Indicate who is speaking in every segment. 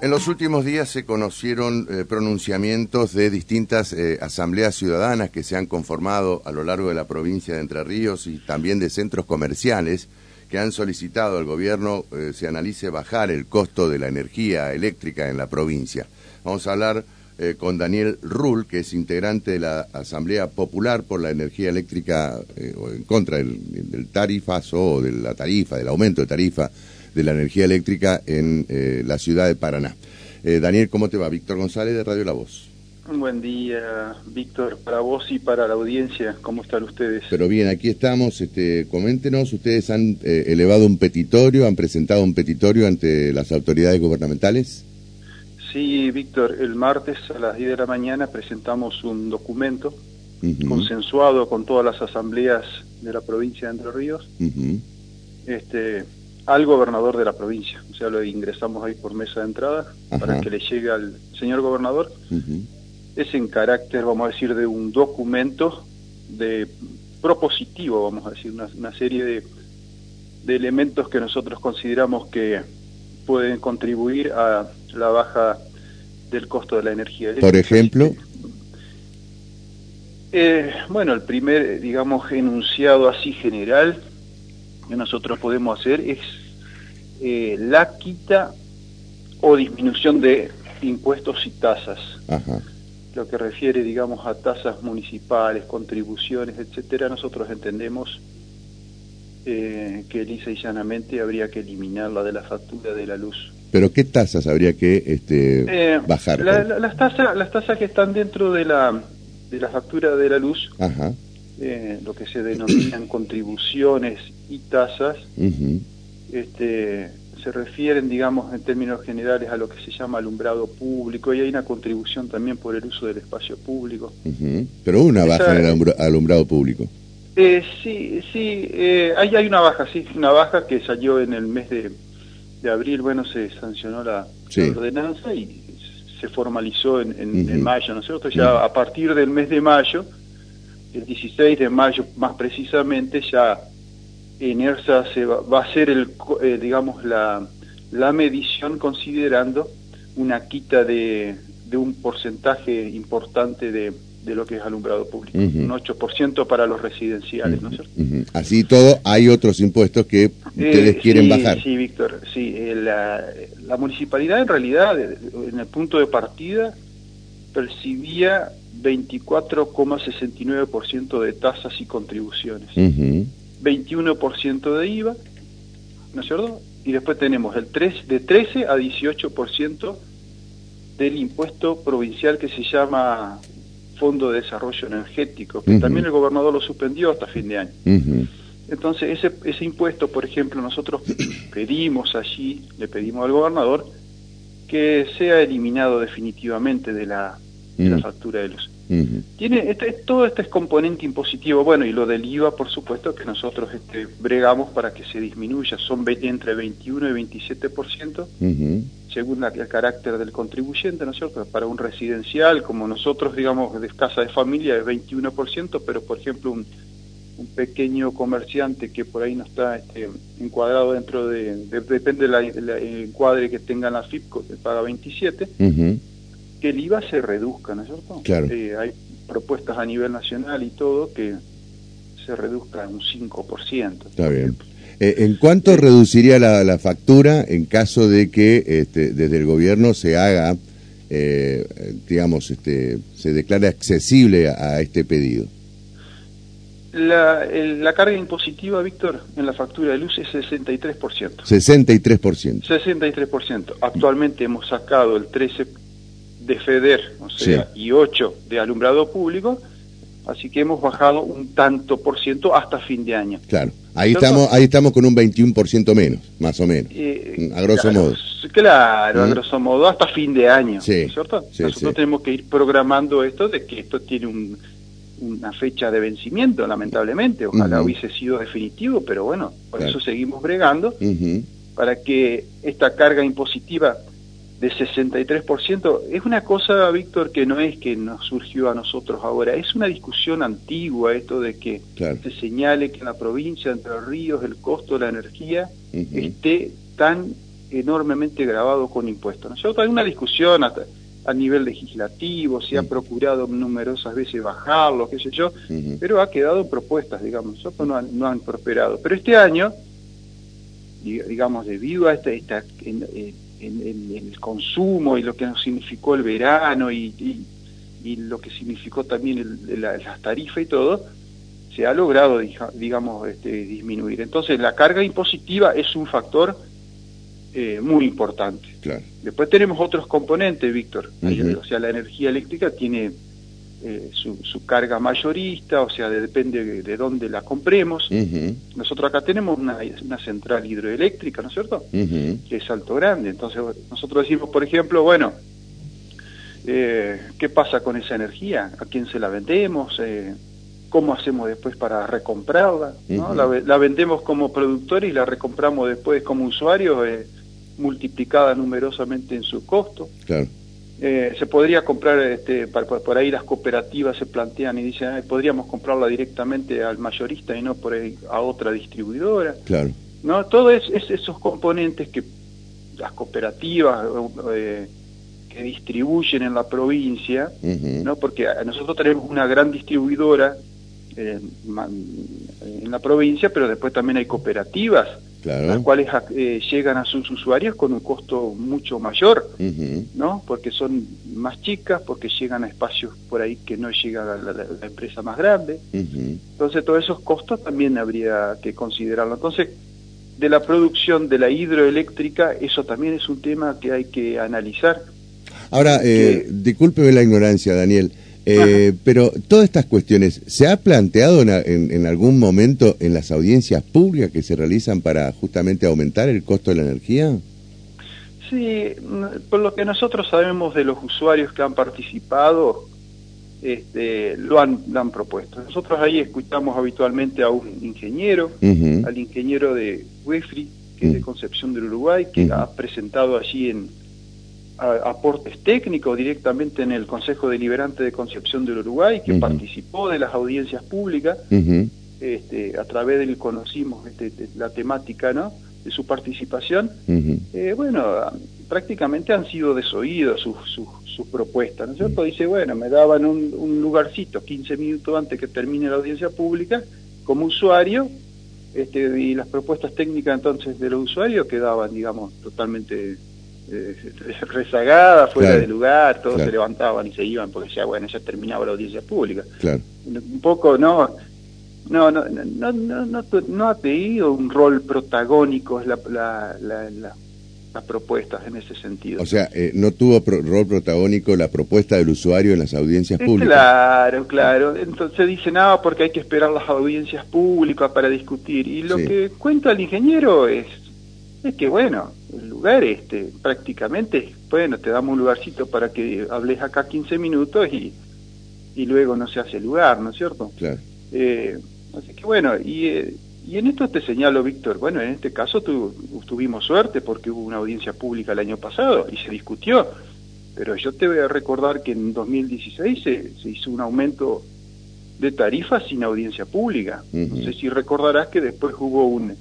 Speaker 1: En los últimos días se conocieron eh, pronunciamientos de distintas eh, asambleas ciudadanas que se han conformado a lo largo de la provincia de Entre Ríos y también de centros comerciales que han solicitado al gobierno eh, se analice bajar el costo de la energía eléctrica en la provincia. Vamos a hablar con Daniel Rull, que es integrante de la Asamblea Popular por la Energía Eléctrica o en contra del, del tarifazo o de la tarifa, del aumento de tarifa de la energía eléctrica en eh, la ciudad de Paraná. Eh, Daniel, ¿cómo te va? Víctor González de Radio La Voz.
Speaker 2: Buen día, Víctor, para vos y para la audiencia. ¿Cómo están ustedes?
Speaker 1: Pero bien, aquí estamos. Este, coméntenos, ustedes han eh, elevado un petitorio, han presentado un petitorio ante las autoridades gubernamentales.
Speaker 2: Sí, Víctor, el martes a las 10 de la mañana presentamos un documento consensuado con todas las asambleas de la provincia de Entre Ríos. este, al gobernador de la provincia. O sea, lo ingresamos ahí por mesa de entrada para que le llegue al señor gobernador. Es en carácter, vamos a decir, de un documento de propositivo, vamos a decir, una, serie de, de elementos que nosotros consideramos que pueden contribuir a la baja del costo de la energía.
Speaker 1: Por ejemplo.
Speaker 2: Eh, bueno, el primer, digamos, enunciado así general que nosotros podemos hacer es eh, la quita o disminución de impuestos y tasas. Lo que refiere, digamos, a tasas municipales, contribuciones, etcétera, nosotros entendemos eh, que lisa y llanamente habría que eliminarla de la factura de la luz.
Speaker 1: ¿Pero qué tasas habría que este, eh, bajar?
Speaker 2: las, tasas, las tasas que están dentro de la, de la factura de la luz, lo que se denominan contribuciones y tasas, este, se refieren, digamos, en términos generales a lo que se llama alumbrado público y hay una contribución también por el uso del espacio público.
Speaker 1: Pero una baja en el alumbrado público.
Speaker 2: Eh, sí, sí, eh, hay, hay una baja, sí, una baja que salió en el mes de, abril, bueno, se sancionó la, ordenanza y se formalizó en, en, mayo, ¿no es cierto? Ya a partir del mes de mayo, el 16 de mayo más precisamente, ya en ERSA se va, a ser, el, eh, digamos, la, la medición considerando una quita de, de un porcentaje importante de, de lo que es alumbrado público, un 8% para los residenciales, ¿no es cierto?
Speaker 1: Así todo, hay otros impuestos que ustedes eh, quieren bajar.
Speaker 2: Sí, Víctor, sí, eh, la, la, municipalidad en realidad, en el punto de partida, percibía 24,69% de tasas y contribuciones. 21% de IVA, ¿no es cierto? Y después tenemos el 3, de 13 a 18% del impuesto provincial que se llama Fondo de Desarrollo Energético, que también el gobernador lo suspendió hasta fin de año. Entonces, ese, ese impuesto, por ejemplo, nosotros pedimos allí, le pedimos al gobernador, que sea eliminado definitivamente de la, de la factura de luz. Tiene este, todo este es componente impositivo, bueno, y lo del IVA, por supuesto, que nosotros este, bregamos para que se disminuya, son entre 21 y 27%, según el carácter del contribuyente, ¿no es cierto? Para un residencial, como nosotros, digamos, de casa de familia, es 21%, pero, por ejemplo, un, pequeño comerciante que por ahí no está este, encuadrado dentro de, depende del encuadre que tenga la FIPCO, que paga 27%, que el IVA se reduzca, ¿no es cierto?
Speaker 1: Claro.
Speaker 2: Eh, hay propuestas a nivel nacional y todo que se reduzca un 5%.
Speaker 1: Está bien. Eh, ¿En cuánto reduciría la, factura en caso de que este, desde el gobierno se haga, eh, digamos, este, se declare accesible a, este pedido?
Speaker 2: La, la, carga impositiva, Víctor, en la factura de luz es 63%.
Speaker 1: 63%.
Speaker 2: 63%. Actualmente hemos sacado el 13% de FEDER, o sea, y 8 de alumbrado público, así que hemos bajado un tanto por ciento hasta fin de año.
Speaker 1: Claro, ahí estamos ahí estamos con un 21% menos, más o menos, eh, a grosso modo.
Speaker 2: Claro, a ¿Mm? grosso modo, hasta fin de año, ¿cierto? Nosotros tenemos que ir programando esto de que esto tiene un, una fecha de vencimiento, lamentablemente, ojalá hubiese sido definitivo, pero bueno, por eso seguimos bregando, para que esta carga impositiva de 63%. Es una cosa, Víctor, que no es que nos surgió a nosotros ahora, es una discusión antigua esto de que se señale que en la provincia de Entre Ríos el costo de la energía esté tan enormemente grabado con impuestos. ¿no Hay una discusión a nivel legislativo, se ha procurado numerosas veces bajarlo, qué sé yo, pero ha quedado propuestas, digamos, nosotros no han, no han prosperado. Pero este año, digamos, debido a esta, esta en, el consumo y lo que nos significó el verano y, lo que significó también las tarifas y todo, se ha logrado, digamos, este, disminuir. Entonces, la carga impositiva es un factor eh, muy importante. Después tenemos otros componentes, Víctor. O sea, la energía eléctrica tiene eh, su, carga mayorista, o sea, depende de, dónde la compremos. Nosotros acá tenemos una, central hidroeléctrica, ¿no es cierto? Que es alto grande. Entonces, nosotros decimos, por ejemplo, bueno, eh, ¿qué pasa con esa energía? ¿A quién se la vendemos? ¿Cómo hacemos después para recomprarla? la, la, vendemos como productores y la recompramos después como usuarios multiplicada numerosamente en su costo. Eh, se podría comprar, este, por, ahí las cooperativas se plantean y dicen, podríamos comprarla directamente al mayorista y no por ahí a otra distribuidora.
Speaker 1: Claro.
Speaker 2: ¿No? Todos es, esos componentes que las cooperativas eh, que distribuyen en la provincia, ¿no? porque nosotros tenemos una gran distribuidora en la provincia, pero después también hay cooperativas las cuales eh, llegan a sus usuarios con un costo mucho mayor, ¿no? Porque son más chicas, porque llegan a espacios por ahí que no llega la, empresa más grande. Entonces, todos esos costos también habría que considerarlo. Entonces, de la producción de la hidroeléctrica, eso también es un tema que hay que analizar.
Speaker 1: Ahora, eh, discúlpeme la ignorancia, Daniel. Eh, pero todas estas cuestiones, ¿se ha planteado en, algún momento en las audiencias públicas que se realizan para justamente aumentar el costo de la energía?
Speaker 2: Sí, por lo que nosotros sabemos de los usuarios que han participado, este, lo, han, han propuesto. Nosotros ahí escuchamos habitualmente a un ingeniero, al ingeniero de WEFRI, que es de Concepción del Uruguay, que ha presentado allí en, aportes técnicos directamente en el Consejo Deliberante de Concepción del Uruguay, que participó de las audiencias públicas, este, a través del conocimos este, la temática ¿no? de su participación. Eh, bueno, prácticamente han sido desoídos sus, sus, propuestas, ¿no es cierto? Dice, bueno, me daban un, un, lugarcito 15 minutos antes que termine la audiencia pública como usuario, este, y las propuestas técnicas entonces de los usuarios quedaban, digamos, totalmente rezagada, fuera de lugar, todos se levantaban y se iban porque ya, bueno, ya terminaba la audiencia pública. Un poco, no, no, no, no, no, no, ha tenido un rol protagónico la, la, la, las propuestas en ese sentido.
Speaker 1: O sea, eh, no tuvo rol protagónico la propuesta del usuario en las audiencias públicas.
Speaker 2: Claro, claro. Entonces dice, no, porque hay que esperar las audiencias públicas para discutir. Y lo que cuenta el ingeniero es es que bueno, el lugar este prácticamente, bueno, te damos un lugarcito para que hables acá 15 minutos y, y luego no se hace lugar, ¿no es cierto?
Speaker 1: Claro.
Speaker 2: Eh, así que bueno, y, eh, y en esto te señalo, Víctor, bueno, en este caso tu, tuvimos suerte porque hubo una audiencia pública el año pasado y se discutió, pero yo te voy a recordar que en 2016 se, se hizo un aumento de tarifas sin audiencia pública. No sé si recordarás que después hubo un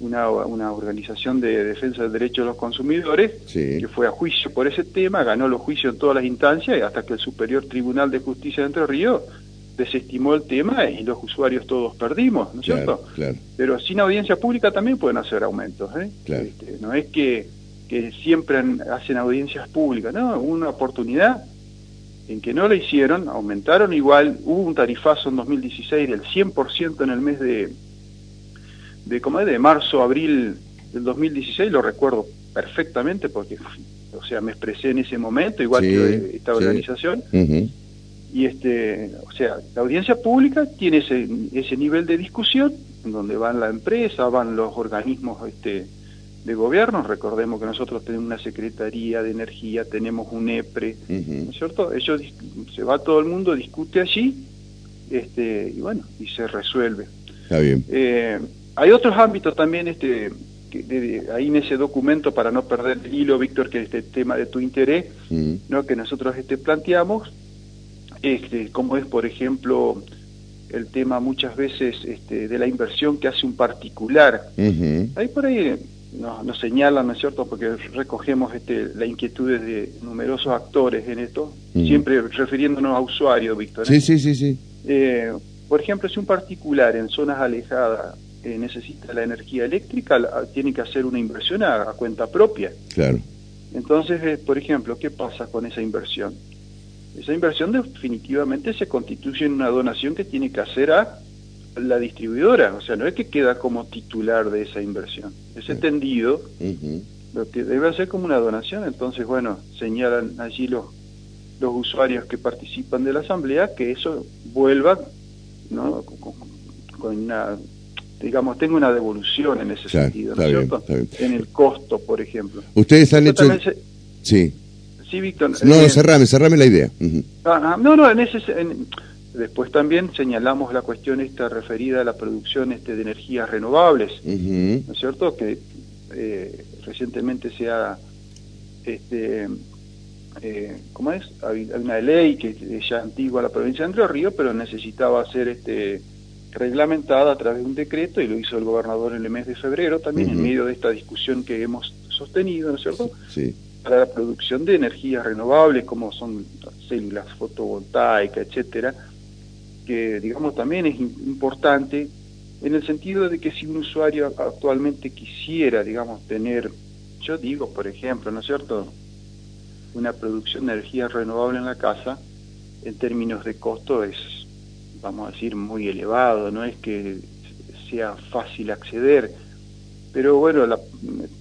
Speaker 2: una, una organización de defensa del derecho de los consumidores que fue a juicio por ese tema, ganó los juicios en todas las instancias hasta que el Superior Tribunal de Justicia de Entre Ríos desestimó el tema y los usuarios todos perdimos, ¿no es cierto? Pero sin audiencia pública también pueden hacer aumentos, ¿eh? Este, no es que, que siempre hacen audiencias públicas, no, hubo una oportunidad en que no lo hicieron, aumentaron igual, hubo un tarifazo en 2016 del 100% en el mes de de, como de marzo, abril del 2016, lo recuerdo perfectamente porque, o sea, me expresé en ese momento, igual que esta organización. Y este, o sea, la audiencia pública tiene ese, ese nivel de discusión, en donde van la empresa, van los organismos este, de gobierno, recordemos que nosotros tenemos una Secretaría de Energía, tenemos un EPRE, ¿no es cierto? Ellos, se va todo el mundo, discute allí, este, y bueno, y se resuelve.
Speaker 1: Está bien.
Speaker 2: Eh, hay otros ámbitos también, este, que ahí en ese documento, para no perder el hilo, Víctor, que es este tema de tu interés, mm. ¿no? que nosotros este, planteamos, este, como es, por ejemplo, el tema muchas veces este, de la inversión que hace un particular. Hay por ahí nos, señalan, ¿no es cierto?, porque recogemos este, la inquietudes de numerosos actores en esto, siempre refiriéndonos a usuarios, Víctor.
Speaker 1: Sí, sí, sí, sí.
Speaker 2: Eh, por ejemplo, si un particular en zonas alejadas eh, necesita la energía eléctrica, tiene que hacer una inversión a, cuenta propia.
Speaker 1: Claro.
Speaker 2: Entonces, eh, por ejemplo, ¿qué pasa con esa inversión? Esa inversión definitivamente se constituye en una donación que tiene que hacer a la distribuidora, o sea, no es que queda como titular de esa inversión, es entendido, lo que debe hacer como una donación, entonces, bueno, señalan allí los, los usuarios que participan de la asamblea que eso vuelva ¿no? con, una, digamos, tenga una devolución en ese sentido, ¿no es cierto? En el costo, por ejemplo.
Speaker 1: Ustedes han hecho... Sí.
Speaker 2: Sí, Víctor.
Speaker 1: No, eh, cerrame, cerrame la idea.
Speaker 2: Ah, ah, no, no, en ese... Después también señalamos la cuestión esta referida a la producción este, de energías renovables, ¿no es cierto? Que eh, recientemente se ha, este, eh, ¿cómo es? Hay una ley que es ya antigua la provincia de Entre Ríos, pero necesitaba ser este, reglamentada a través de un decreto y lo hizo el gobernador en el mes de febrero, también en medio de esta discusión que hemos sostenido, ¿no es cierto?
Speaker 1: Sí.
Speaker 2: Para la producción de energías renovables, como son células fotovoltaicas, etcétera que digamos también es importante en el sentido de que si un usuario actualmente quisiera, digamos, tener, yo digo, por ejemplo, ¿no es cierto?, una producción de energía renovable en la casa, en términos de costo es, vamos a decir, muy elevado, no es que sea fácil acceder, pero bueno,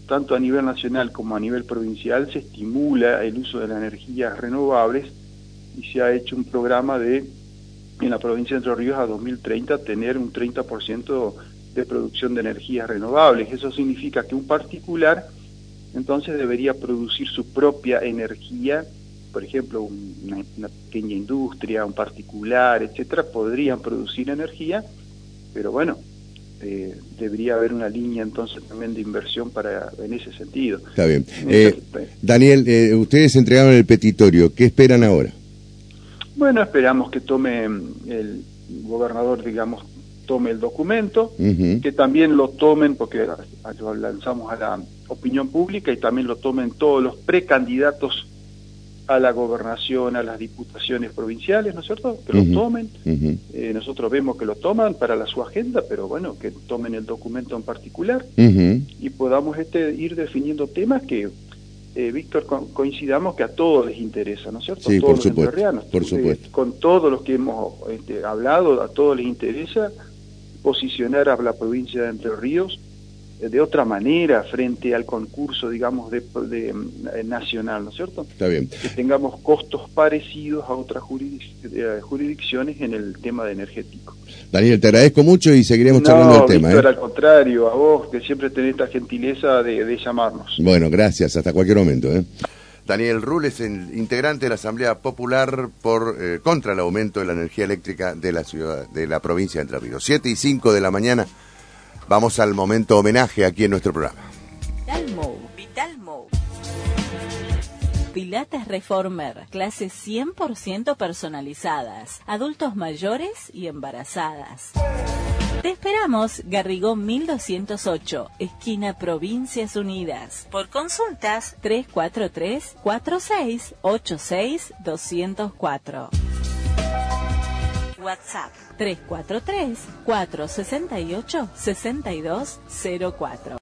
Speaker 2: tanto a nivel nacional como a nivel provincial se estimula el uso de las energías renovables y se ha hecho un programa de en la provincia de Entre Ríos a 2030 tener un 30% de producción de energías renovables. Eso significa que un particular entonces debería producir su propia energía, por ejemplo, una, pequeña industria, un particular, etcétera, podrían producir energía, pero bueno, eh, debería haber una línea entonces también de inversión para en ese sentido.
Speaker 1: Está bien. Eh, Daniel, eh, ustedes entregaron el petitorio, ¿qué esperan ahora?
Speaker 2: Bueno, esperamos que tome el gobernador, digamos, tome el documento, que también lo tomen, porque lo lanzamos a la opinión pública y también lo tomen todos los precandidatos a la gobernación, a las diputaciones provinciales, ¿no es cierto? Que lo tomen. Eh, nosotros vemos que lo toman para la, su agenda, pero bueno, que tomen el documento en particular y podamos este, ir definiendo temas que eh, Víctor, coincidamos que a todos les interesa, ¿no es cierto?
Speaker 1: Sí,
Speaker 2: todos
Speaker 1: por supuesto, por supuesto.
Speaker 2: con todos los que hemos este, hablado, a todos les interesa posicionar a la provincia de Entre Ríos de otra manera frente al concurso, digamos, de, eh, nacional, ¿no es cierto?
Speaker 1: Está bien.
Speaker 2: Que tengamos costos parecidos a otras eh, jurisdicciones en el tema de energético.
Speaker 1: Daniel, te agradezco mucho y seguiremos charlando el tema.
Speaker 2: No, ¿eh? al contrario, a vos, que siempre tenés esta gentileza de, llamarnos.
Speaker 1: Bueno, gracias, hasta cualquier momento. ¿eh? Daniel Rules, integrante de la Asamblea Popular por contra el aumento de la energía eléctrica de la ciudad, de la provincia de Entre Ríos. Siete y cinco de la mañana. Vamos al momento homenaje aquí en nuestro programa.
Speaker 3: Vitalmo, Vitalmo. Pilates Reformer, clases 100% personalizadas, adultos mayores y embarazadas. Te esperamos, Garrigón 1208, esquina Provincias Unidas. Por consultas 343 4686 204. WhatsApp 343-468-6204.